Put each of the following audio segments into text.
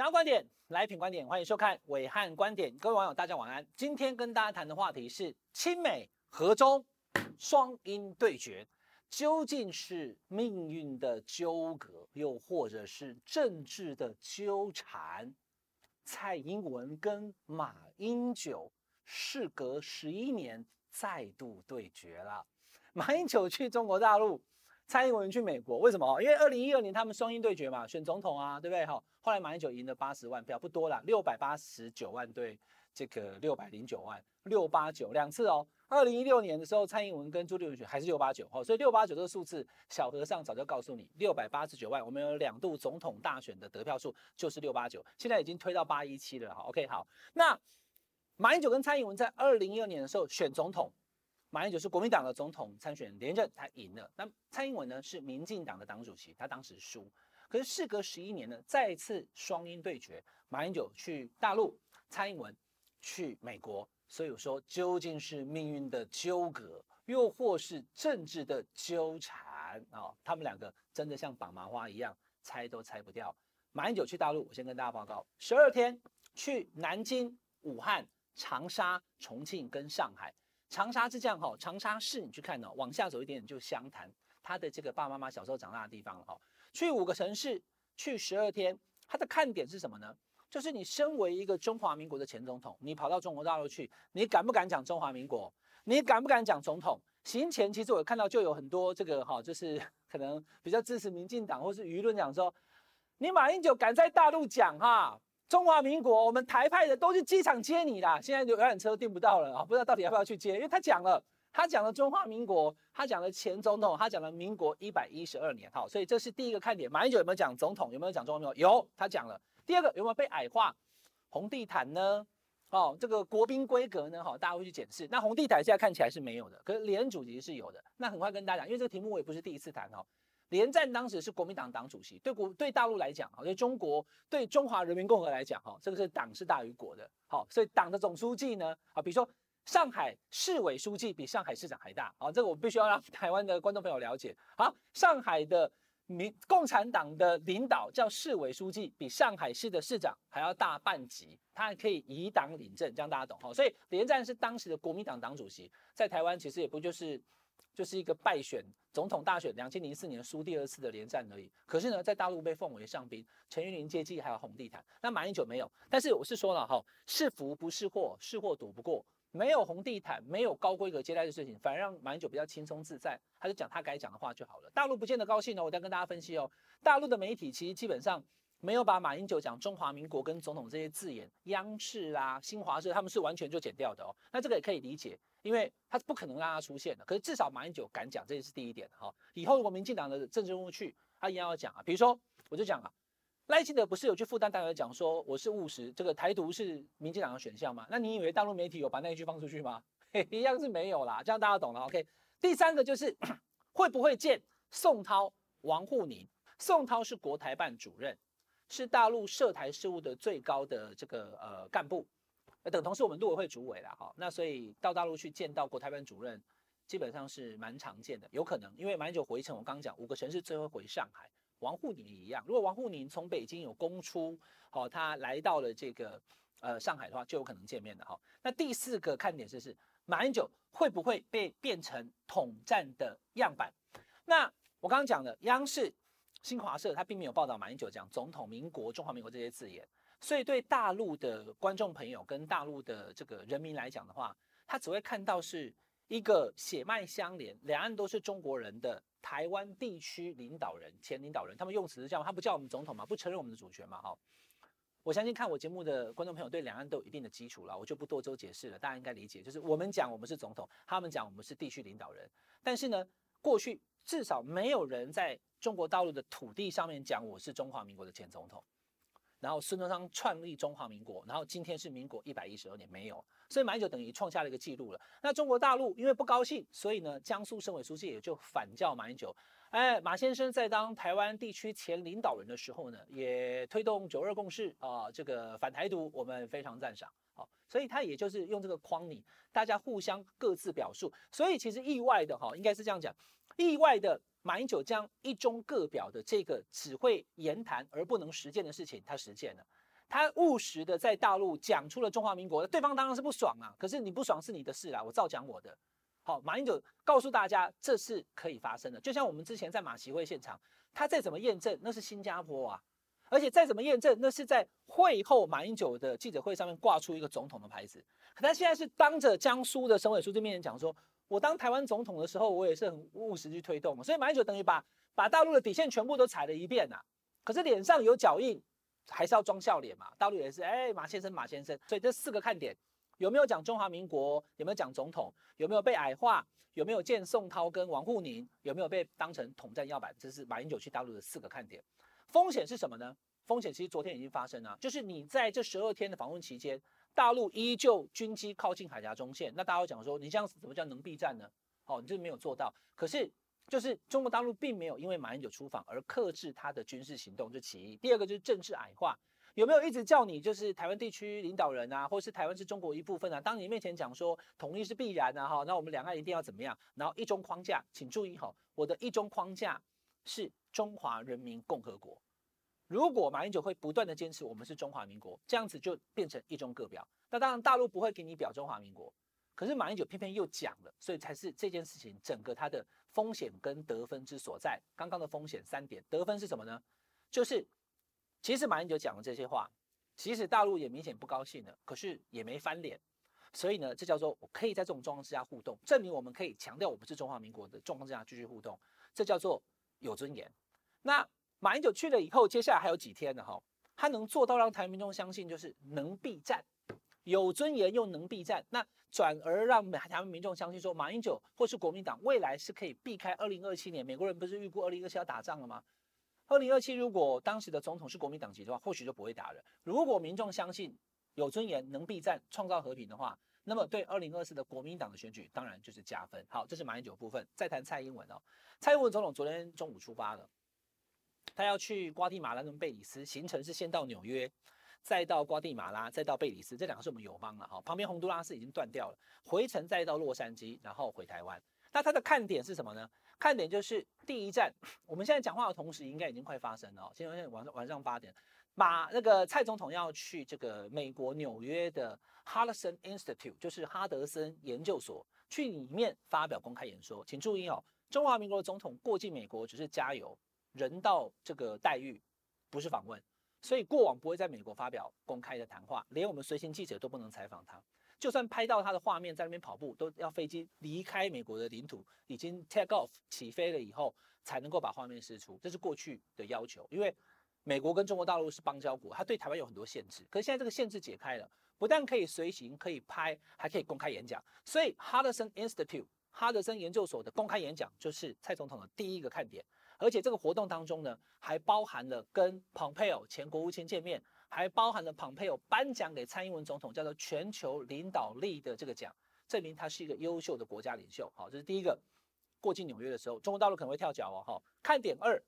想要观点来品观点，欢迎收看伟汉观点。各位网友，大家晚安。今天跟大家谈的话题是亲美和中双英对决，究竟是命运的纠葛，又或者是政治的纠缠？蔡英文跟马英九事隔十一年再度对决了。马英九去中国大陆。蔡英文去美国，为什么？因为二零一二年他们双鹰对决嘛，选总统啊，对不对？哈，后来马英九赢了八十万票，不多啦，六百八十九万对这个六百零九万，六八九两次哦。二零一六年的时候，蔡英文跟朱立伦选还是六八九，哈，所以六八九这个数字，小和尚早就告诉你，六百八十九万，我们有两度总统大选的得票数就是六八九，现在已经推到八一七了，哈，OK，好，那马英九跟蔡英文在二零一二年的时候选总统。马英九是国民党的总统参选连任，他赢了。那蔡英文呢是民进党的党主席，他当时输。可是事隔十一年呢，再次双鹰对决，马英九去大陆，蔡英文去美国。所以我说，究竟是命运的纠葛，又或是政治的纠缠啊、哦？他们两个真的像绑麻花一样，猜都猜不掉。马英九去大陆，我先跟大家报告，十二天去南京、武汉、长沙、重庆跟上海。长沙是这样哈，长沙市你去看哦，往下走一点点就湘潭，他的这个爸爸妈妈小时候长大的地方了哈。去五个城市，去十二天，它的看点是什么呢？就是你身为一个中华民国的前总统，你跑到中国大陆去，你敢不敢讲中华民国？你敢不敢讲总统？行前其实我看到就有很多这个哈，就是 可能比较支持民进党或是舆论讲说，你马英九敢在大陆讲哈？中华民国，我们台派的都去机场接你啦。现在游览车订不到了啊，不知道到底要不要去接，因为他讲了，他讲了中华民国，他讲了前总统，他讲了民国一百一十二年，好，所以这是第一个看点。马英九有没有讲总统？有没有讲中华民国？有，他讲了。第二个有没有被矮化？红地毯呢？哦，这个国宾规格呢？好，大家会去检视。那红地毯现在看起来是没有的，可是连主席是有的。那很快跟大家讲，因为这个题目我也不是第一次谈哦。连战当时是国民党党主席，对国对大陆来讲，哈，对中国对中华人民共和国来讲，哈，这个是党是大于国的，好，所以党的总书记呢，啊，比如说上海市委书记比上海市长还大，好，这个我必须要让台湾的观众朋友了解，好，上海的民共产党的领导叫市委书记，比上海市的市长还要大半级，他还可以以党领政，这样大家懂，哈，所以连战是当时的国民党党主席，在台湾其实也不就是。就是一个败选总统大选，两千零四年输第二次的连战而已。可是呢，在大陆被奉为上宾，陈云林接机还有红地毯。那马英九没有。但是我是说了哈，是福不是祸，是祸躲不过。没有红地毯，没有高规格接待的事情，反而让马英九比较轻松自在，他就讲他该讲的话就好了。大陆不见得高兴哦，我再跟大家分析哦。大陆的媒体其实基本上没有把马英九讲中华民国跟总统这些字眼，央视啦、新华社他们是完全就剪掉的哦。那这个也可以理解。因为他是不可能让他出现的，可是至少马英九敢讲，这也是第一点哈。以后如果民进党的政治人物去，他一样要讲啊。比如说，我就讲啊，赖清德不是有去复旦大学讲说我是务实，这个台独是民进党的选项吗？那你以为大陆媒体有把那一句放出去吗？一样是没有啦，这样大家懂了。OK，第三个就是 会不会见宋涛、王沪宁？宋涛是国台办主任，是大陆涉台事务的最高的这个呃干部。呃，等同是我们陆委会主委了哈，那所以到大陆去见到国台办主任，基本上是蛮常见的，有可能因为马英九回程，我刚刚讲五个城市最后回上海，王沪宁也一样。如果王沪宁从北京有公出，好，他来到了这个呃上海的话，就有可能见面的哈。那第四个看点就是马英九会不会被变成统战的样板？那我刚刚讲的央视、新华社，他并没有报道马英九讲总统、民国、中华民国这些字眼。所以，对大陆的观众朋友跟大陆的这个人民来讲的话，他只会看到是一个血脉相连、两岸都是中国人的台湾地区领导人、前领导人。他们用词是这样，他不叫我们总统嘛，不承认我们的主权嘛，哈。我相信看我节目的观众朋友对两岸都有一定的基础了，我就不多做解释了。大家应该理解，就是我们讲我们是总统，他们讲我们是地区领导人。但是呢，过去至少没有人在中国大陆的土地上面讲我是中华民国的前总统。然后孙中山创立中华民国，然后今天是民国一百一十二年，没有，所以马英九等于创下了一个记录了。那中国大陆因为不高兴，所以呢，江苏省委书记也就反叫马英九。哎，马先生在当台湾地区前领导人的时候呢，也推动九二共识啊，这个反台独，我们非常赞赏。好，所以他也就是用这个框你，大家互相各自表述。所以其实意外的哈，应该是这样讲，意外的。马英九将一中各表的这个只会言谈而不能实践的事情，他实践了。他务实的在大陆讲出了中华民国，对方当然是不爽啊。可是你不爽是你的事啦，我照讲我的。好，马英九告诉大家这是可以发生的。就像我们之前在马习会现场，他再怎么验证，那是新加坡啊，而且再怎么验证，那是在会后马英九的记者会上面挂出一个总统的牌子。可他现在是当着江苏的省委书记面前讲说，我当台湾总统的时候，我也是很务实去推动嘛。所以马英九等于把把大陆的底线全部都踩了一遍呐、啊。可是脸上有脚印。还是要装笑脸嘛，大陆也是，哎，马先生，马先生，所以这四个看点，有没有讲中华民国？有没有讲总统？有没有被矮化？有没有见宋涛跟王沪宁？有没有被当成统战要板？这是马英九去大陆的四个看点。风险是什么呢？风险其实昨天已经发生了，就是你在这十二天的访问期间，大陆依旧军机靠近海峡中线，那大家会讲说，你这样子怎么叫能避战呢？哦，你这是没有做到。可是。就是中国大陆并没有因为马英九出访而克制他的军事行动，这其一。第二个就是政治矮化，有没有一直叫你就是台湾地区领导人啊，或是台湾是中国一部分啊？当你面前讲说统一是必然啊，哈，那我们两岸一定要怎么样？然后一中框架，请注意哈，我的一中框架是中华人民共和国。如果马英九会不断的坚持我们是中华民国，这样子就变成一中各表。那当然大陆不会给你表中华民国，可是马英九偏偏又讲了，所以才是这件事情整个他的。风险跟得分之所在，刚刚的风险三点，得分是什么呢？就是其实马英九讲的这些话，其实大陆也明显不高兴了，可是也没翻脸，所以呢，这叫做我可以在这种状况之下互动，证明我们可以强调我们是中华民国的状况之下继续互动，这叫做有尊严。那马英九去了以后，接下来还有几天呢？哈，他能做到让台湾民众相信，就是能避战。有尊严又能避战，那转而让台湾民众相信说，马英九或是国民党未来是可以避开二零二七年。美国人不是预估二零二七要打仗了吗？二零二七如果当时的总统是国民党籍的话，或许就不会打了。如果民众相信有尊严能避战，创造和平的话，那么对二零二四的国民党的选举当然就是加分。好，这是马英九部分。再谈蔡英文哦，蔡英文总统昨天中午出发了，他要去瓜地马拉跟贝里斯，行程是先到纽约。再到瓜地马拉，再到贝里斯，这两个是我们友邦了哈。旁边洪都拉斯已经断掉了，回程再到洛杉矶，然后回台湾。那它的看点是什么呢？看点就是第一站，我们现在讲话的同时，应该已经快发生了。现在晚上晚上八点，马那个蔡总统要去这个美国纽约的 Hudson Institute，就是哈德森研究所，去里面发表公开演说。请注意哦，中华民国的总统过境美国只是加油，人道这个待遇，不是访问。所以过往不会在美国发表公开的谈话，连我们随行记者都不能采访他。就算拍到他的画面在那边跑步，都要飞机离开美国的领土，已经 take off 起飞了以后，才能够把画面释出。这是过去的要求，因为美国跟中国大陆是邦交国，他对台湾有很多限制。可是现在这个限制解开了，不但可以随行，可以拍，还可以公开演讲。所以 Hudson Institute 哈德森研究所的公开演讲就是蔡总统的第一个看点。而且这个活动当中呢，还包含了跟蓬佩奥前国务卿见面，还包含了蓬佩奥颁奖给蔡英文总统叫做全球领导力的这个奖，证明他是一个优秀的国家领袖。好，这是第一个。过境纽约的时候，中国大陆可能会跳脚哦。哈，看点二，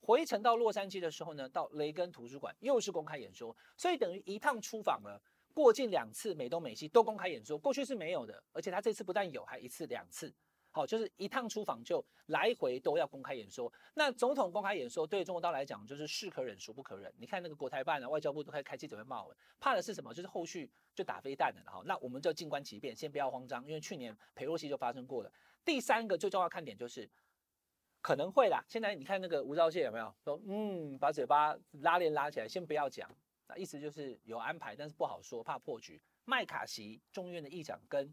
回程到洛杉矶的时候呢，到雷根图书馆又是公开演说，所以等于一趟出访了，过境两次，美东美西都公开演说，过去是没有的。而且他这次不但有，还一次两次。好，就是一趟出访就来回都要公开演说。那总统公开演说对中国大陆来讲就是是可忍孰不可忍。你看那个国台办啊、外交部都开开记者会骂我，怕的是什么？就是后续就打飞弹了。哈，那我们就静观其变，先不要慌张，因为去年裴洛西就发生过了。第三个最重要看点就是可能会啦。现在你看那个吴钊燮有没有说嗯，把嘴巴拉链拉起来，先不要讲。那意思就是有安排，但是不好说，怕破局。麦卡锡众院的议长跟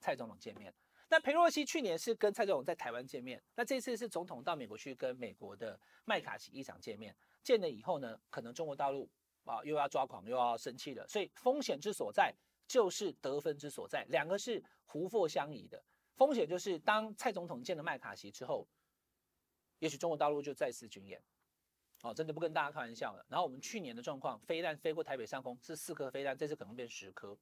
蔡总统见面。那裴洛西去年是跟蔡总统在台湾见面，那这次是总统到美国去跟美国的麦卡锡议长见面，见了以后呢，可能中国大陆啊又要抓狂又要生气了，所以风险之所在就是得分之所在，两个是互货相宜的。风险就是当蔡总统见了麦卡锡之后，也许中国大陆就再次军演，哦，真的不跟大家开玩笑了。然后我们去年的状况，飞弹飞过台北上空是四颗飞弹，这次可能变十颗。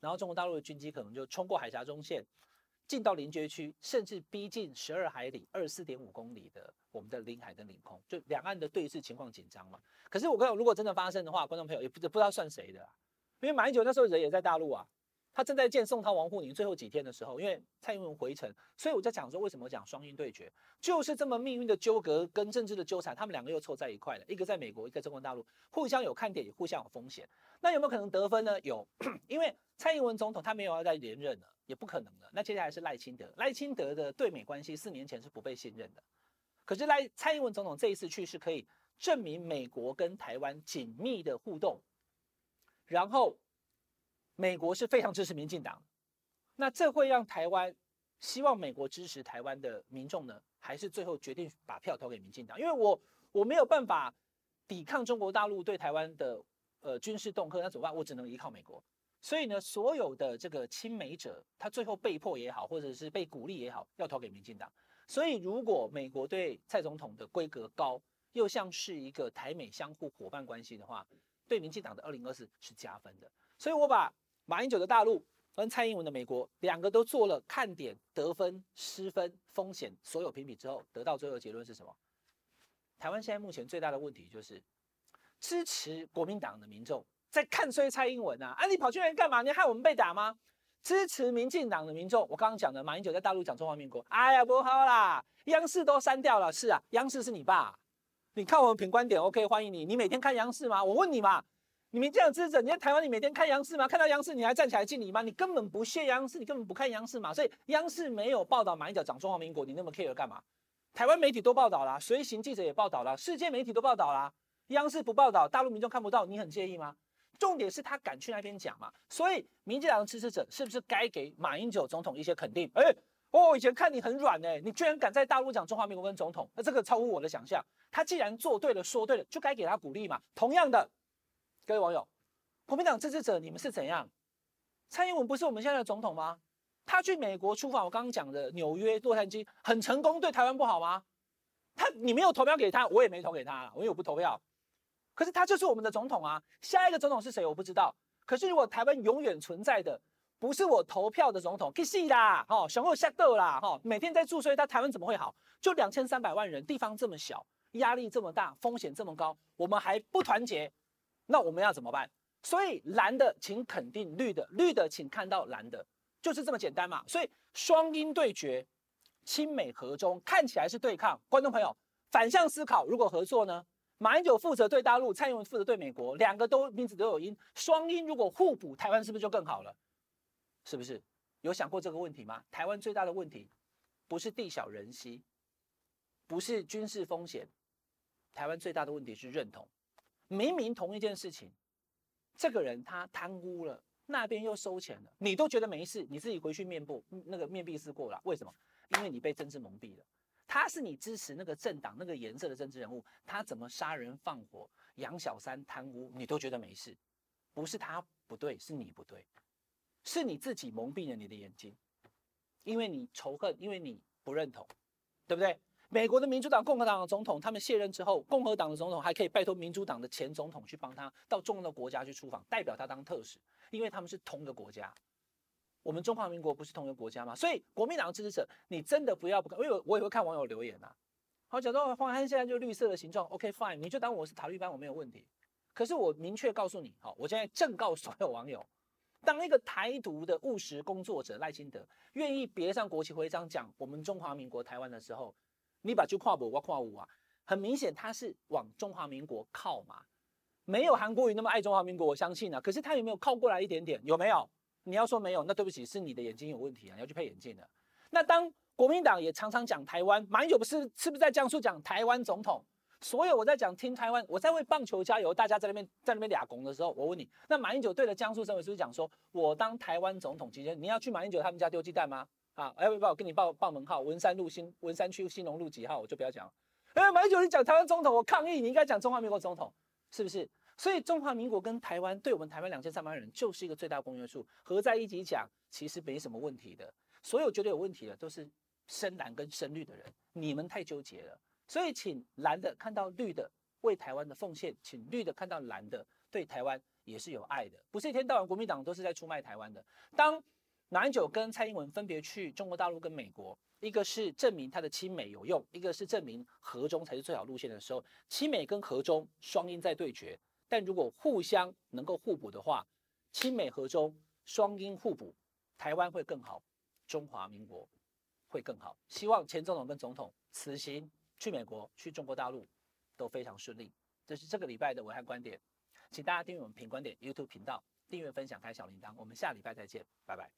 然后中国大陆的军机可能就冲过海峡中线，进到临界区，甚至逼近十二海里（二十四点五公里）的我们的领海跟领空，就两岸的对峙情况紧张嘛。可是我跟，如果真的发生的话，观众朋友也不不知道算谁的，因为马英九那时候人也在大陆啊，他正在见宋涛王沪宁最后几天的时候，因为蔡英文回程，所以我在讲说，为什么讲双鹰对决，就是这么命运的纠葛跟政治的纠缠，他们两个又凑在一块了，一个在美国，一个中国大陆，互相有看点，也互相有风险。那有没有可能得分呢？有，因为蔡英文总统他没有要再连任了，也不可能了。那接下来是赖清德，赖清德的对美关系四年前是不被信任的，可是赖蔡英文总统这一次去是可以证明美国跟台湾紧密的互动，然后。美国是非常支持民进党，那这会让台湾希望美国支持台湾的民众呢，还是最后决定把票投给民进党？因为我我没有办法抵抗中国大陆对台湾的呃军事恫吓，那怎么办？我只能依靠美国。所以呢，所有的这个亲美者，他最后被迫也好，或者是被鼓励也好，要投给民进党。所以如果美国对蔡总统的规格高，又像是一个台美相互伙伴关系的话，对民进党的二零二四是加分的。所以我把。马英九的大陆跟蔡英文的美国，两个都做了看点、得分、失分、风险所有评比之后，得到最后的结论是什么？台湾现在目前最大的问题就是，支持国民党的民众在看衰蔡英文啊！啊，你跑去那干嘛？你害我们被打吗？支持民进党的民众，我刚刚讲的马英九在大陆讲中华民国，哎呀，不好啦，央视都删掉了。是啊，央视是你爸，你看我们品观点，OK，欢迎你。你每天看央视吗？我问你嘛。你们这样支持者，你在台湾，你每天看央视吗？看到央视，你还站起来敬礼吗？你根本不屑央视，你根本不看央视嘛。所以央视没有报道马英九讲中华民国，你那么 care 干嘛？台湾媒体都报道了，随行记者也报道了，世界媒体都报道了，央视不报道，大陆民众看不到，你很介意吗？重点是他敢去那边讲嘛。所以民进党的支持者是不是该给马英九总统一些肯定？哎，哦，以前看你很软哎，你居然敢在大陆讲中华民国跟总统，那这个超乎我的想象。他既然做对了，说对了，就该给他鼓励嘛。同样的。各位网友，国民党支持者，你们是怎样？蔡英文不是我们现在的总统吗？他去美国出访，我刚刚讲的纽约、洛杉矶很成功，对台湾不好吗？他你没有投票给他，我也没投给他，我又不投票。可是他就是我们的总统啊！下一个总统是谁？我不知道。可是如果台湾永远存在的不是我投票的总统，去死啦！哦，雄厚下斗啦！哈，每天在助衰，他台湾怎么会好？就两千三百万人，地方这么小，压力这么大，风险这么高，我们还不团结？那我们要怎么办？所以蓝的请肯定绿的，绿的请看到蓝的，就是这么简单嘛。所以双鹰对决，亲美和中看起来是对抗。观众朋友反向思考，如果合作呢？马英九负责对大陆，蔡英文负责对美国，两个都名字都有鹰，双鹰如果互补，台湾是不是就更好了？是不是？有想过这个问题吗？台湾最大的问题不是地小人稀，不是军事风险，台湾最大的问题是认同。明明同一件事情，这个人他贪污了，那边又收钱了，你都觉得没事，你自己回去面部那个面壁思过了，为什么？因为你被政治蒙蔽了。他是你支持那个政党那个颜色的政治人物，他怎么杀人放火、养小三、贪污，你都觉得没事，不是他不对，是你不对，是你自己蒙蔽了你的眼睛，因为你仇恨，因为你不认同，对不对？美国的民主党、共和党的总统，他们卸任之后，共和党的总统还可以拜托民主党的前总统去帮他到重要的国家去出访，代表他当特使，因为他们是同一个国家。我们中华民国不是同一个国家吗？所以国民党支持者，你真的不要不看，因为我也会看网友留言、啊。好，假装黄安现在就绿色的形状，OK fine，你就当我是塔绿班，我没有问题。可是我明确告诉你，好，我现在正告所有网友，当一个台独的务实工作者赖清德愿意别上国旗徽章讲我们中华民国台湾的时候。你把就跨不我跨五啊，很明显他是往中华民国靠嘛，没有韩国瑜那么爱中华民国，我相信啊。可是他有没有靠过来一点点？有没有？你要说没有，那对不起，是你的眼睛有问题啊，你要去配眼镜的。那当国民党也常常讲台湾，马英九不是是不是在江苏讲台湾总统？所有我在讲听台湾，我在为棒球加油，大家在那边在那边俩拱的时候，我问你，那马英九对着江苏省委是不是讲说，我当台湾总统期间，你要去马英九他们家丢鸡蛋吗？啊，哎，不，我跟你报报门号，文山路新文山区新隆路几号，我就不要讲了。哎，马英九，你讲台湾总统，我抗议，你应该讲中华民国总统，是不是？所以中华民国跟台湾，对我们台湾两千三百万人就是一个最大公约数，合在一起讲，其实没什么问题的。所有觉得有问题的，都是深蓝跟深绿的人，你们太纠结了。所以，请蓝的看到绿的为台湾的奉献，请绿的看到蓝的对台湾也是有爱的，不是一天到晚国民党都是在出卖台湾的。当马英九跟蔡英文分别去中国大陆跟美国，一个是证明他的亲美有用，一个是证明和中才是最好路线的时候，亲美跟和中双鹰在对决。但如果互相能够互补的话，亲美和中双鹰互补，台湾会更好，中华民国会更好。希望前总统跟总统此行去美国、去中国大陆都非常顺利。这是这个礼拜的文汉观点，请大家订阅我们品观点 YouTube 频道，订阅、分享、开小铃铛。我们下礼拜再见，拜拜。